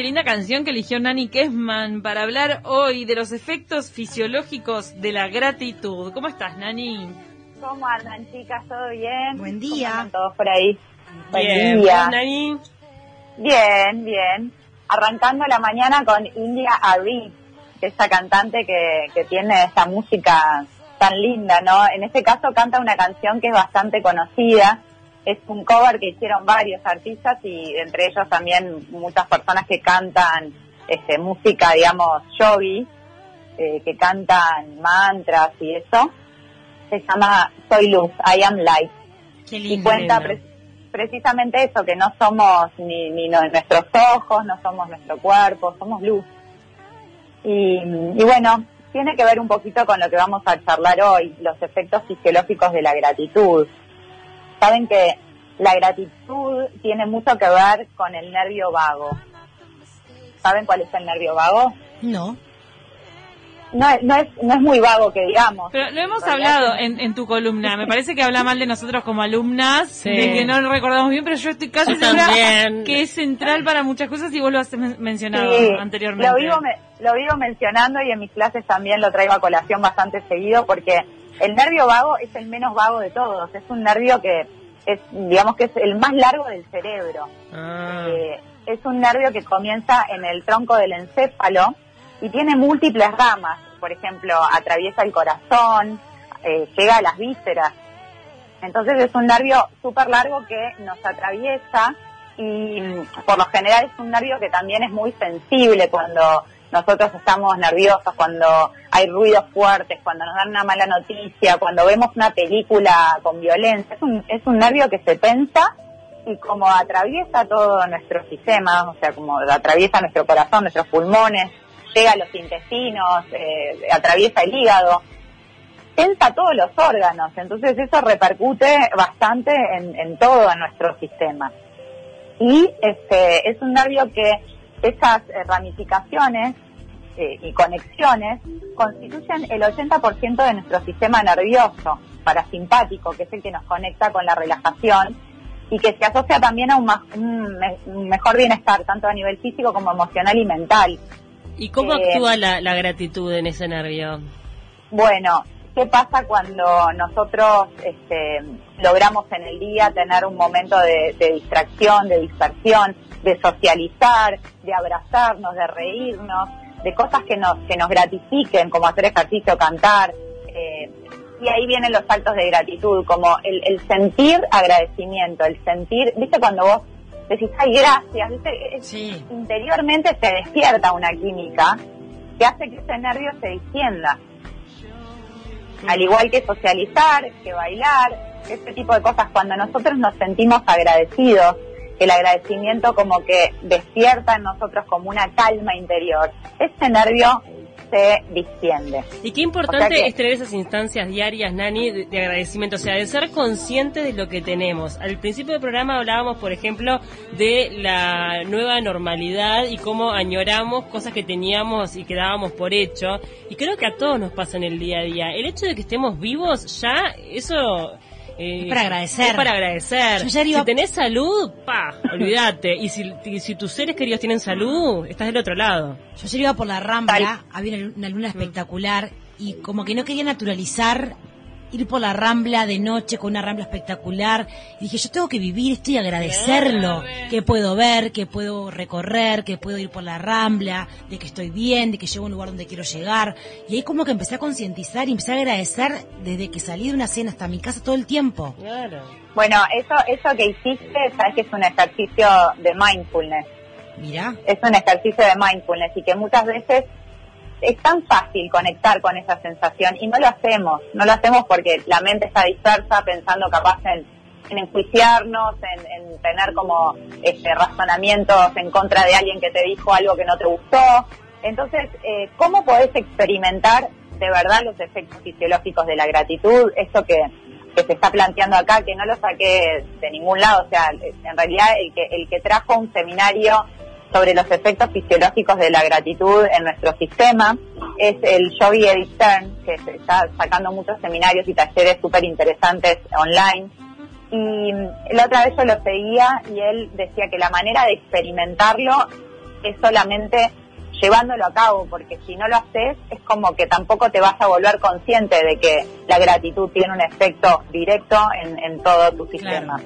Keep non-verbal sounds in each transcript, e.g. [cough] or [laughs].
qué linda canción que eligió Nani Kessman para hablar hoy de los efectos fisiológicos de la gratitud. ¿Cómo estás, Nani? ¿Cómo andan, chicas? ¿Todo bien? Buen día. ¿Cómo andan todos por ahí? Bien, Buen día. Nani. Bien, bien. Arrancando la mañana con India Ari, que es esa cantante que, que tiene esta música tan linda, ¿no? En este caso canta una canción que es bastante conocida. Es un cover que hicieron varios artistas y entre ellos también muchas personas que cantan este, música, digamos, yogi, eh, que cantan mantras y eso. Se llama Soy Luz, I Am Light. Qué y cuenta pre- precisamente eso, que no somos ni, ni no- nuestros ojos, no somos nuestro cuerpo, somos luz. Y, y bueno, tiene que ver un poquito con lo que vamos a charlar hoy, los efectos fisiológicos de la gratitud. Saben que la gratitud tiene mucho que ver con el nervio vago. ¿Saben cuál es el nervio vago? No. No, es- no, es, no es muy vago que digamos. Pero lo hemos hablado en, en tu columna. Me parece que habla mal de nosotros como alumnas, Sí. de que no lo recordamos bien, pero yo estoy casi Yo segura también. que es central para muchas cosas y vos lo has men- mencionado Sí, anteriormente. Lo vivo, me- lo vivo mencionando y en mis clases también lo traigo a colación bastante seguido porque el nervio vago es el menos vago de todos. Es un nervio que es, digamos que es el más largo del cerebro. Ah. Eh, es un nervio que comienza en el tronco del encéfalo y tiene múltiples ramas. Por ejemplo, atraviesa el corazón, eh, llega a las vísceras. Entonces es un nervio súper largo que nos atraviesa y mm, por lo general es un nervio que también es muy sensible cuando nosotros estamos nerviosos, cuando hay ruidos fuertes, cuando nos dan una mala noticia, cuando vemos una película con violencia. Es un, es un nervio que se tensa y como atraviesa todo nuestro sistema, o sea, como atraviesa nuestro corazón, nuestros pulmones, llega a los intestinos, eh, atraviesa el hígado, tensa todos los órganos, entonces eso repercute bastante en, en todo nuestro sistema. Y este es un nervio que esas eh, ramificaciones eh, y conexiones constituyen el 80% de nuestro sistema nervioso parasimpático, que es el que nos conecta con la relajación y que se asocia también a un, ma- un me- un mejor bienestar, tanto a nivel físico como emocional y mental. ¿Y cómo Eh, actúa la, la gratitud en ese nervio? Bueno, ¿qué pasa cuando nosotros este, logramos en el día tener un momento de, de distracción, de dispersión, de socializar, de abrazarnos, de reírnos, de cosas que nos, que nos gratifiquen, como hacer ejercicio, cantar? eh, y ahí vienen los saltos de gratitud, como el, el sentir agradecimiento, el sentir, ¿viste cuando vos decís, ay, gracias? ¿viste? Sí. interiormente se despierta una química que hace que ese nervio se distienda. Al igual que socializar, que bailar, este tipo de cosas, cuando nosotros nos sentimos agradecidos, el agradecimiento como que despierta en nosotros como una calma interior, ese nervio se distiende. Y qué importante O sea que- es tener esas instancias diarias, Nani, de, de agradecimiento, o sea, de ser consciente de lo que tenemos. Al principio del programa hablábamos, por ejemplo, de la nueva normalidad y cómo añoramos cosas que teníamos y que dábamos por hecho. Y creo que a todos nos pasa en el día a día. El hecho de que estemos vivos, ya, eso... eh, Es para agradecer. Es para agradecer. Yo ayer iba- Si tenés salud, pa, olvídate. Y si, y si tus seres queridos tienen salud, estás del otro lado. Yo ayer iba por la Rambla, había una, una luna espectacular y como que no quería naturalizar ir por la Rambla de noche con una Rambla espectacular. Y dije, yo tengo que vivir esto y agradecerlo. Que puedo ver, que puedo recorrer, que puedo ir por la Rambla, de que estoy bien, de que llego a un lugar donde quiero llegar. Y ahí como que empecé a concientizar y empecé a agradecer desde que salí de una cena hasta mi casa todo el tiempo. Claro. Bueno, eso, eso que hiciste, sabes que es un ejercicio de mindfulness. Mirá. es un ejercicio de mindfulness y que muchas veces es tan fácil conectar con esa sensación y no lo hacemos, no lo hacemos porque la mente está dispersa pensando capaz en, en enjuiciarnos, en, en tener como este, razonamientos en contra de alguien que te dijo algo que no te gustó. Entonces, eh, ¿cómo podés experimentar de verdad los efectos fisiológicos de la gratitud? Esto que, que se está planteando acá, que no lo saqué de ningún lado, o sea, en realidad el que, el que trajo un seminario sobre los efectos fisiológicos de la gratitud en nuestro sistema es el Joey Edith Stern, que se está sacando muchos seminarios y talleres súper interesantes online. Y la otra vez yo lo seguía y él decía que la manera de experimentarlo es solamente llevándolo a cabo, porque si no lo haces es como que tampoco te vas a volver consciente de que la gratitud tiene un efecto directo en, todo tu sistema.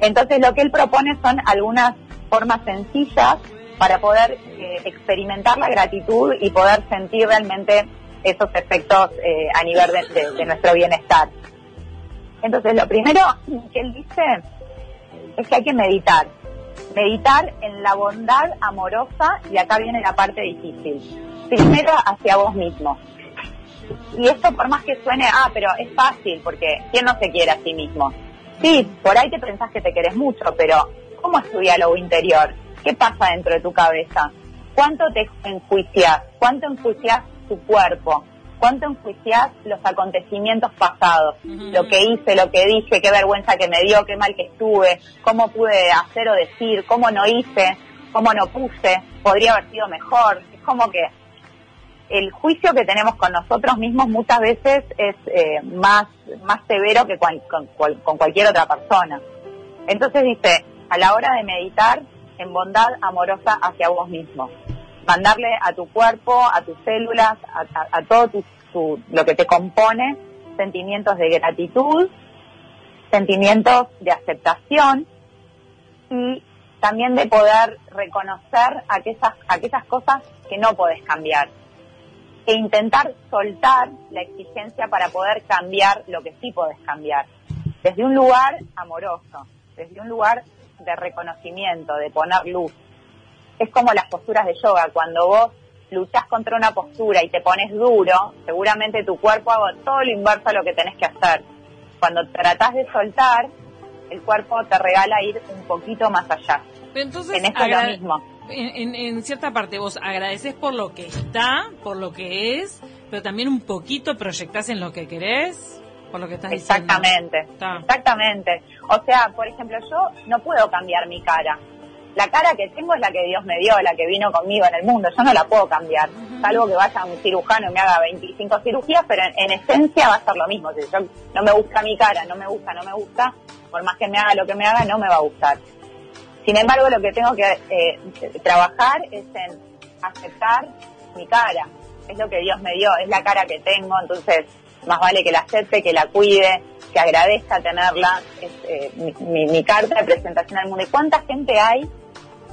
Entonces lo que él propone son algunas formas sencillas para poder eh, experimentar la gratitud y poder sentir realmente esos efectos eh, a nivel de, nuestro bienestar. Entonces lo primero que él dice es que hay que meditar meditar en la bondad amorosa y acá viene la parte difícil. Primero hacia vos mismo. Y esto por más que suene, ah, pero es fácil porque ¿quién no se quiere a sí mismo? Sí, por ahí te pensás que te querés mucho, pero ¿cómo es tu diálogo interior? ¿Qué pasa dentro de tu cabeza? ¿Cuánto te enjuicias? ¿Cuánto enjuicias tu cuerpo? cuánto enjuiciás los acontecimientos pasados, lo que hice, lo que dije, qué vergüenza que me dio, qué mal que estuve, cómo pude hacer o decir, cómo no hice, cómo no puse, podría haber sido mejor. Es como que el juicio que tenemos con nosotros mismos muchas veces es eh, más, más severo que con, con cualquier otra persona. Entonces dice, a la hora de meditar, en bondad amorosa hacia vos mismo mandarle a tu cuerpo, a tus células, a, todo lo que te compone, sentimientos de gratitud, sentimientos de aceptación y también de poder reconocer aquellas, aquellas cosas que no puedes cambiar e intentar soltar la exigencia para poder cambiar lo que sí puedes cambiar. Desde un lugar amoroso, desde un lugar de reconocimiento, de poner luz, es como las posturas de yoga, cuando vos luchás contra una postura y te pones duro, seguramente tu cuerpo haga todo lo inverso a lo que tenés que hacer. Cuando tratás de soltar, el cuerpo te regala ir un poquito más allá. Pero entonces, en esto es lo mismo. En, cierta parte vos agradeces por lo que está, por lo que es, pero también un poquito proyectás en lo que querés, por lo que estás exactamente, diciendo. Exactamente, exactamente. O sea, por ejemplo, yo no puedo cambiar mi cara, la cara que tengo es la que Dios me dio, la que vino conmigo en el mundo, yo no la puedo cambiar, salvo que vaya a un cirujano y me haga 25 cirugías, pero en, esencia va a ser lo mismo, si yo no me gusta mi cara, no me gusta, no me gusta, por más que me haga lo que me haga, no me va a gustar. Sin embargo, lo que tengo que eh, trabajar es en aceptar mi cara, es lo que Dios me dio, es la cara que tengo, entonces más vale que la acepte, que la cuide, que agradezca tenerla, es eh, mi, mi, carta de presentación al mundo. ¿Y cuánta gente hay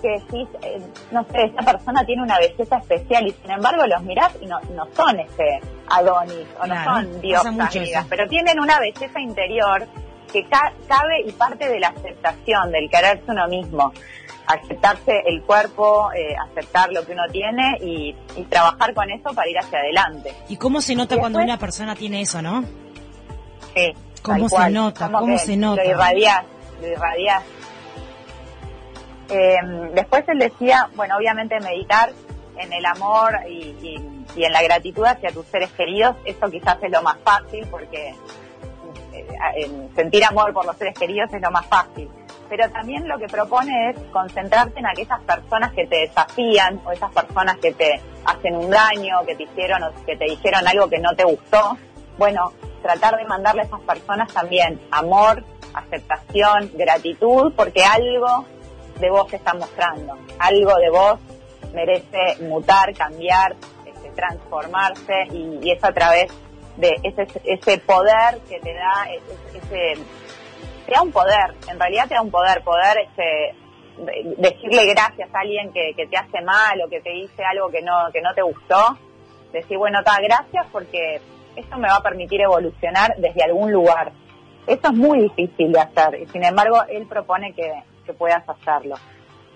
que decís, eh, no sé, esta persona tiene una belleza especial y sin embargo los mirás y no, no son ese Adonis o no son diosas pero tienen una belleza interior que cabe y parte de la aceptación, del quererse uno mismo, aceptarse el cuerpo, eh, aceptar lo que uno tiene y, trabajar con eso para ir hacia adelante. ¿Y cómo se nota cuando una persona tiene eso, no? Sí. ¿Cómo se nota? ¿Cómo se nota? Lo irradiás, lo irradiás. Eh, después él decía, bueno, obviamente meditar en el amor y, en la gratitud hacia tus seres queridos, eso quizás es lo más fácil porque sentir amor por los seres queridos es lo más fácil. Pero también lo que propone es concentrarte en aquellas personas que te desafían o esas personas que te hacen un daño, que te hicieron o que te dijeron algo que no te gustó. Bueno, tratar de mandarle a esas personas también amor, aceptación, gratitud, porque algo de vos se está mostrando. Algo de vos merece mutar, cambiar, este, transformarse y, es a través de ese, poder que te da, ese, te da un poder, en realidad te da un poder, poder este, decirle gracias a alguien que, te hace mal o que te dice algo que no, que no te gustó, decir, bueno, ta, gracias porque esto me va a permitir evolucionar desde algún lugar. Eso es muy difícil de hacer y sin embargo él propone que, que puedas hacerlo.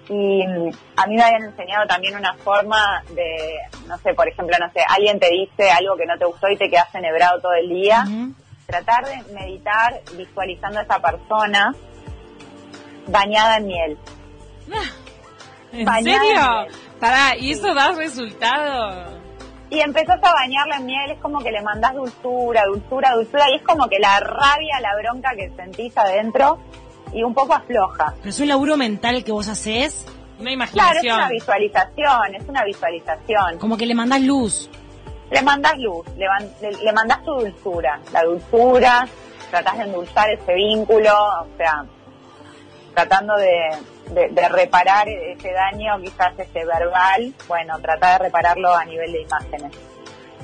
Y mm, a mí me habían enseñado también una forma de, no sé, por ejemplo, no sé, alguien te dice algo que no te gustó y te quedas enhebrado todo el día. Tratar de meditar visualizando a esa persona bañada en miel. ¿En serio? Pará, ¿y eso da resultado? Y empezás a bañarla en miel, es como que le mandás dulzura, dulzura, dulzura, y es como que la rabia, la bronca que sentís adentro y un poco afloja. ¿Pero es un laburo mental que vos haces? Una imaginación. Claro, es una visualización, es una visualización. Como que le mandás luz. Le mandás luz, le, le, mandás tu dulzura, la dulzura, tratás de endulzar ese vínculo, o sea, tratando de, de, reparar ese daño, quizás ese verbal, bueno, trata de repararlo a nivel de imágenes.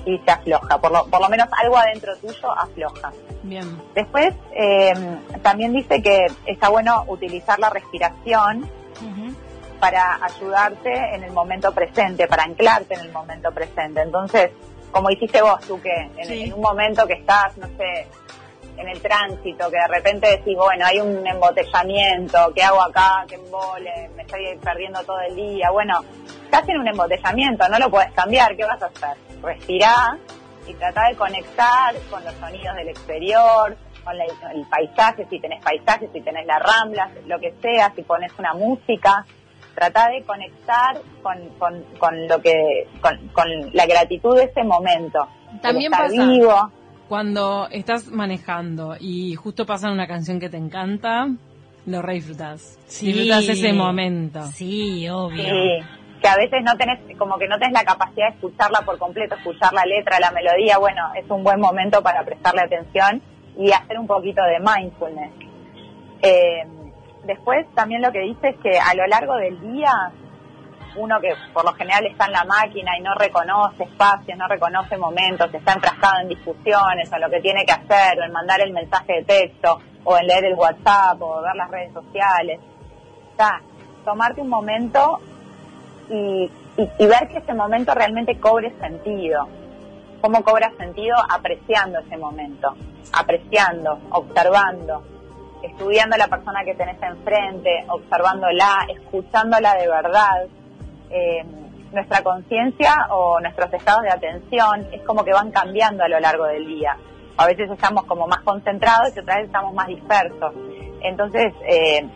Y se afloja, por lo, por lo menos algo adentro tuyo afloja. Bien. Después, eh, también dice que está bueno utilizar la respiración para ayudarte en el momento presente, para anclarte en el momento presente. Entonces, como hiciste vos, tú que en un momento que estás, no sé, en el tránsito, que de repente decís, bueno, hay un embotellamiento, ¿qué hago acá? ¿Qué embole? Me estoy perdiendo todo el día. Bueno, estás en un embotellamiento, no lo puedes cambiar, ¿qué vas a hacer? Respirá y trata de conectar con los sonidos del exterior, con el paisaje, si tenés paisajes, si tenés las ramblas, lo que sea, si pones una música, trata de conectar con, con, lo que, con, la gratitud de ese momento. También pasa. Vivo cuando estás manejando y justo pasa una canción que te encanta, lo re disfrutas. Sí, disfrutas ese momento. Sí, obvio. Sí, que a veces no tenés, como que no tenés la capacidad de escucharla por completo, escuchar la letra, la melodía, bueno, es un buen momento para prestarle atención y hacer un poquito de mindfulness. Eh, después también lo que dice es que a lo largo del día uno que por lo general está en la máquina y no reconoce espacios, no reconoce momentos, está enfrascado en discusiones o lo que tiene que hacer, o en mandar el mensaje de texto, o en leer el WhatsApp, o ver las redes sociales. Está, tomarte un momento y, y, ver que ese momento realmente cobre sentido. ¿Cómo cobra sentido? Apreciando ese momento, apreciando, observando, estudiando a la persona que tenés enfrente, observándola, escuchándola de verdad eh, nuestra conciencia o nuestros estados de atención es como que van cambiando a lo largo del día. A veces estamos como más concentrados y otras veces estamos más dispersos. Entonces, eh,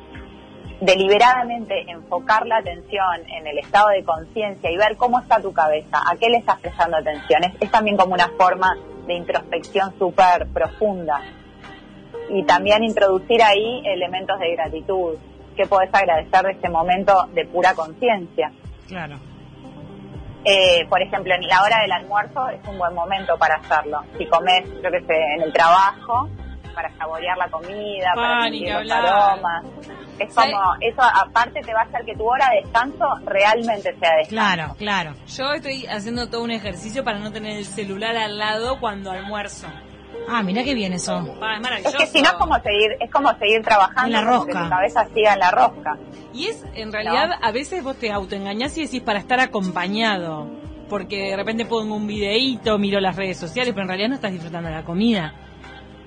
deliberadamente enfocar la atención en el estado de conciencia y ver cómo está tu cabeza, a qué le estás prestando atención, es, también como una forma de introspección súper profunda. Y también introducir ahí elementos de gratitud, que podés agradecer de este momento de pura conciencia. Claro. Eh, por ejemplo, en la hora del almuerzo es un buen momento para hacerlo. Si comes, yo que sé, en el trabajo, para saborear la comida, para sentir los aromas. Es como, eso aparte te va a hacer que tu hora de descanso realmente sea descanso. Claro, claro. Yo estoy haciendo todo un ejercicio para no tener el celular al lado cuando almuerzo. Ah, mira qué bien eso. es, que si no es como seguir, es como seguir trabajando. En la rosca. Que tu cabeza siga en la rosca. Y es, en realidad, a veces vos te autoengañás y decís para estar acompañado. Porque de repente pongo un videíto, miro las redes sociales, pero en realidad no estás disfrutando de la comida.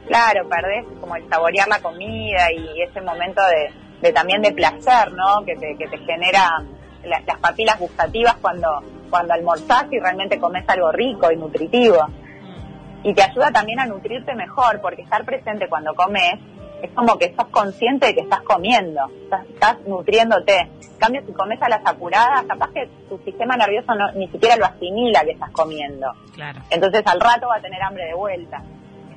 Claro, perdés como el saborear la comida y ese momento de, también de placer, ¿no? Que te, que te genera las papilas gustativas cuando, cuando almorzás y realmente comes algo rico y nutritivo y te ayuda también a nutrirte mejor, porque estar presente cuando comes es como que estás consciente de que estás comiendo, estás, nutriéndote. En cambio, si comes a las apuradas, capaz que tu sistema nervioso no, ni siquiera lo asimila que estás comiendo. Claro. Entonces al rato va a tener hambre de vuelta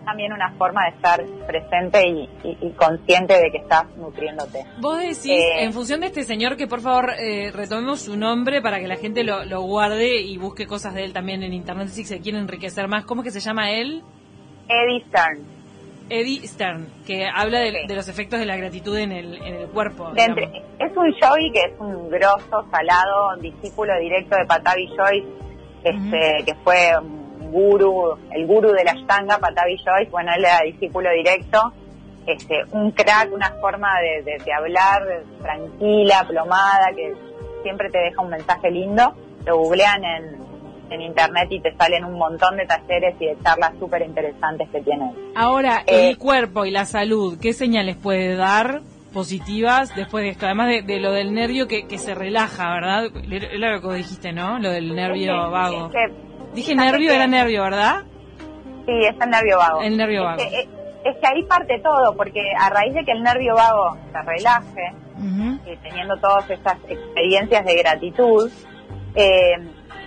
también una forma de estar presente y, consciente de que estás nutriéndote. Vos decís, eh, en función de este señor, que por favor eh, retomemos su nombre para que la gente lo, guarde y busque cosas de él también en internet si se quiere enriquecer más. ¿Cómo que se llama él? Eddie Stern. Eddie Stern, que habla de, los efectos de la gratitud en el, en el cuerpo. es un Joey que es un grosso, salado, discípulo directo de Patavi Joyce, este, que fue guru, el guru de la Ashtanga, Patavi Joyce, bueno, él era discípulo directo, este, un crack, una forma de, hablar tranquila, plomada, que siempre te deja un mensaje lindo. Lo googlean en, en internet y te salen un montón de talleres y de charlas súper interesantes que tiene. Ahora, el eh, cuerpo y la salud, ¿qué señales puede dar positivas después de esto? Además de, lo del nervio que, que, se relaja, ¿verdad? Es lo que dijiste, ¿no? Lo del nervio vago. Dije nervio, era nervio, ¿verdad? Sí, es el nervio vago. El nervio vago. Eh, es que, ahí parte todo, porque a raíz de que el nervio vago se relaje, y teniendo todas estas experiencias de gratitud, eh,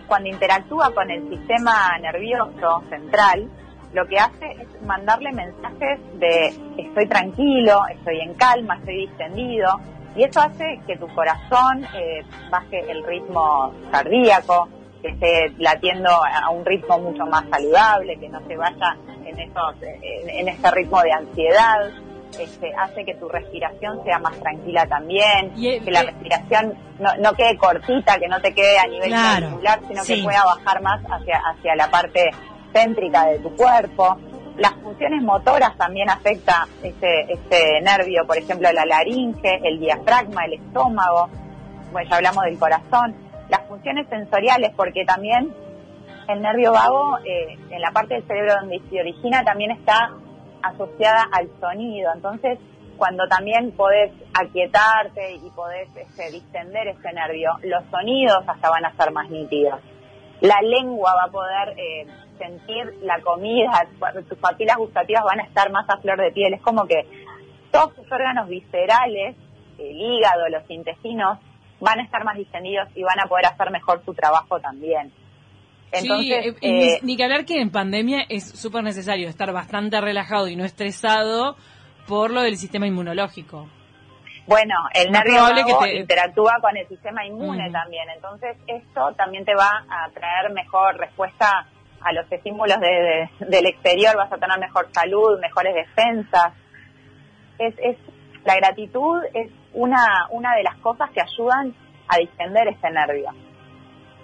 cuando interactúa con el sistema nervioso central, lo que hace es mandarle mensajes de estoy tranquilo, estoy en calma, estoy distendido, y eso hace que tu corazón eh, baje el ritmo cardíaco, que esté latiendo a un ritmo mucho más saludable, que no se vaya en, esos, en, ese ritmo de ansiedad. este, hace que tu respiración sea más tranquila también, que la respiración no, no, quede cortita, que no te quede a nivel claro, sino que pueda bajar más hacia, hacia la parte céntrica de tu cuerpo. Las funciones motoras también afecta este, este nervio, por ejemplo, la laringe, el diafragma, el estómago, bueno, ya hablamos del corazón. Las funciones sensoriales, porque también el nervio vago, eh, en la parte del cerebro donde se origina, también está asociada al sonido. Entonces, cuando también podés aquietarte y podés este, distender ese nervio, los sonidos hasta van a ser más nítidos. La lengua va a poder eh, sentir la comida, tus papilas gustativas van a estar más a flor de piel. Es como que todos tus órganos viscerales, el hígado, los intestinos, van a estar más distendidos y van a poder hacer mejor su trabajo también. Entonces, sí, eh, eh, ni que hablar que en pandemia es súper necesario estar bastante relajado y no estresado por lo del sistema inmunológico. Bueno, el nervio que interactúa con el sistema inmune también, entonces esto también te va a traer mejor respuesta a los estímulos del exterior, vas a tener mejor salud, mejores defensas. Es, es la gratitud es una una de las cosas que ayudan a distender este nervio.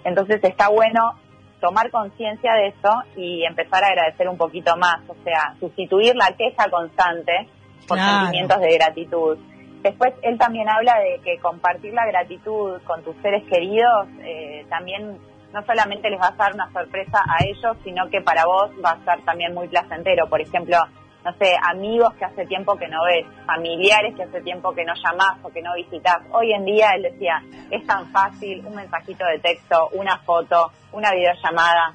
Entonces está bueno tomar conciencia de eso y empezar a agradecer un poquito más, o sea, sustituir la queja constante por sentimientos de gratitud. Después él también habla de que compartir la gratitud con tus seres queridos eh, también no solamente les va a dar una sorpresa a ellos, sino que para vos va a ser también muy placentero. Por ejemplo, no sé, amigos que hace tiempo que no ves, familiares que hace tiempo que no llamás o que no visitas. Hoy en día él decía, es tan fácil, un mensajito de texto, una foto, una videollamada,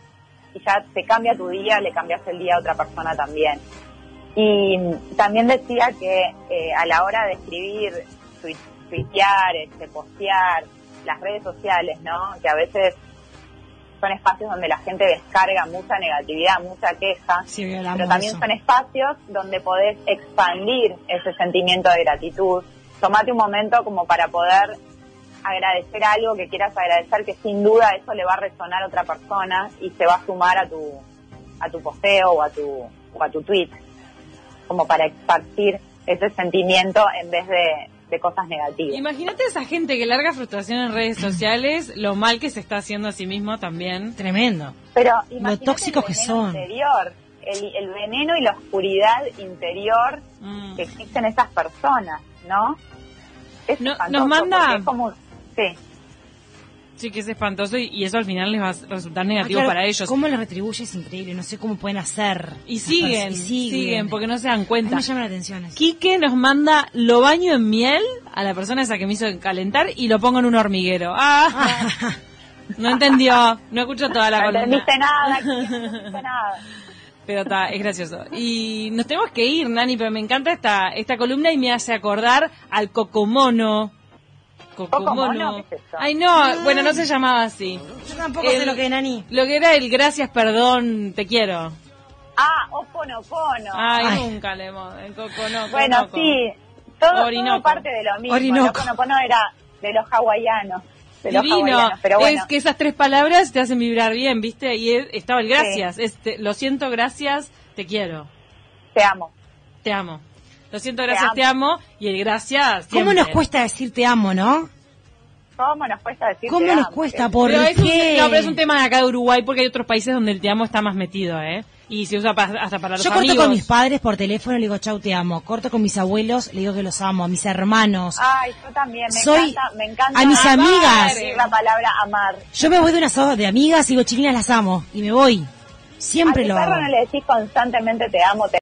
y ya te cambia tu día, le cambias el día a otra persona también. Y también decía que eh, a la hora de escribir, tuitear, este, postear, las redes sociales, ¿no? Que a veces son espacios donde la gente descarga mucha negatividad, mucha queja, pero también son espacios donde podés expandir ese sentimiento de gratitud. Tomate un momento como para poder agradecer algo que quieras agradecer, que sin duda eso le va a resonar a otra persona y se va a sumar a tu, a tu posteo o a tu, o a tu tweet, como para expartir ese sentimiento en vez de, de cosas negativas. Imagínate esa gente que larga frustración en redes sociales, lo mal que se está haciendo a sí mismo también. Tremendo. Pero lo tóxicos que son. Interior, el, veneno y la oscuridad interior mm. que existen esas personas, ¿no? no nos manda... sí. Sí, que es espantoso y, eso al final les va a resultar negativo ah, para ellos. ¿Cómo lo retribuye? Es increíble, no sé cómo pueden hacer. Y siguen, siguen, porque no se dan cuenta. me llama la atención Quique nos manda, lo baño en miel a la persona esa que me hizo calentar y lo pongo en un hormiguero. Ah, ah. [laughs] no entendió, no escucho toda la columna. No entendiste nada, no entendiste nada. Pero está, es gracioso. Y nos tenemos que ir, Nani, pero me encanta esta, esta columna y me hace acordar al cocomono Cocomono. Ay, no, bueno, no se llamaba así. Yo tampoco sé lo que es Nani. Lo que era el gracias, perdón, te quiero. Ah, Oponopono. Ay, Ay. nunca le en Cocono. Bueno, sí, todo, todo, parte de lo mismo. Orinoco. El Oponopono era de los hawaianos. De los hawaianos, pero bueno. Es que esas tres palabras te hacen vibrar bien, ¿viste? Y estaba el gracias. Este, lo siento, gracias, te quiero. Te amo. Te amo. Lo siento, gracias, te amo. Y el gracias. ¿Cómo nos cuesta decir te amo, no? ¿Cómo nos cuesta decir ¿Cómo nos cuesta? ¿Por pero qué? no, pero es un tema de acá de Uruguay porque hay otros países donde el te amo está más metido, ¿eh? Y se usa hasta para los Yo corto con mis padres por teléfono y le digo chau te amo. Corto con mis abuelos, le digo que los amo. A mis hermanos. Ay, yo también. Me Soy encanta, me encanta a mis amigas. la palabra amar. Yo me voy de una de amigas y digo, chiquinas las amo. Y me voy. Siempre a lo perro no le decís constantemente te amo, te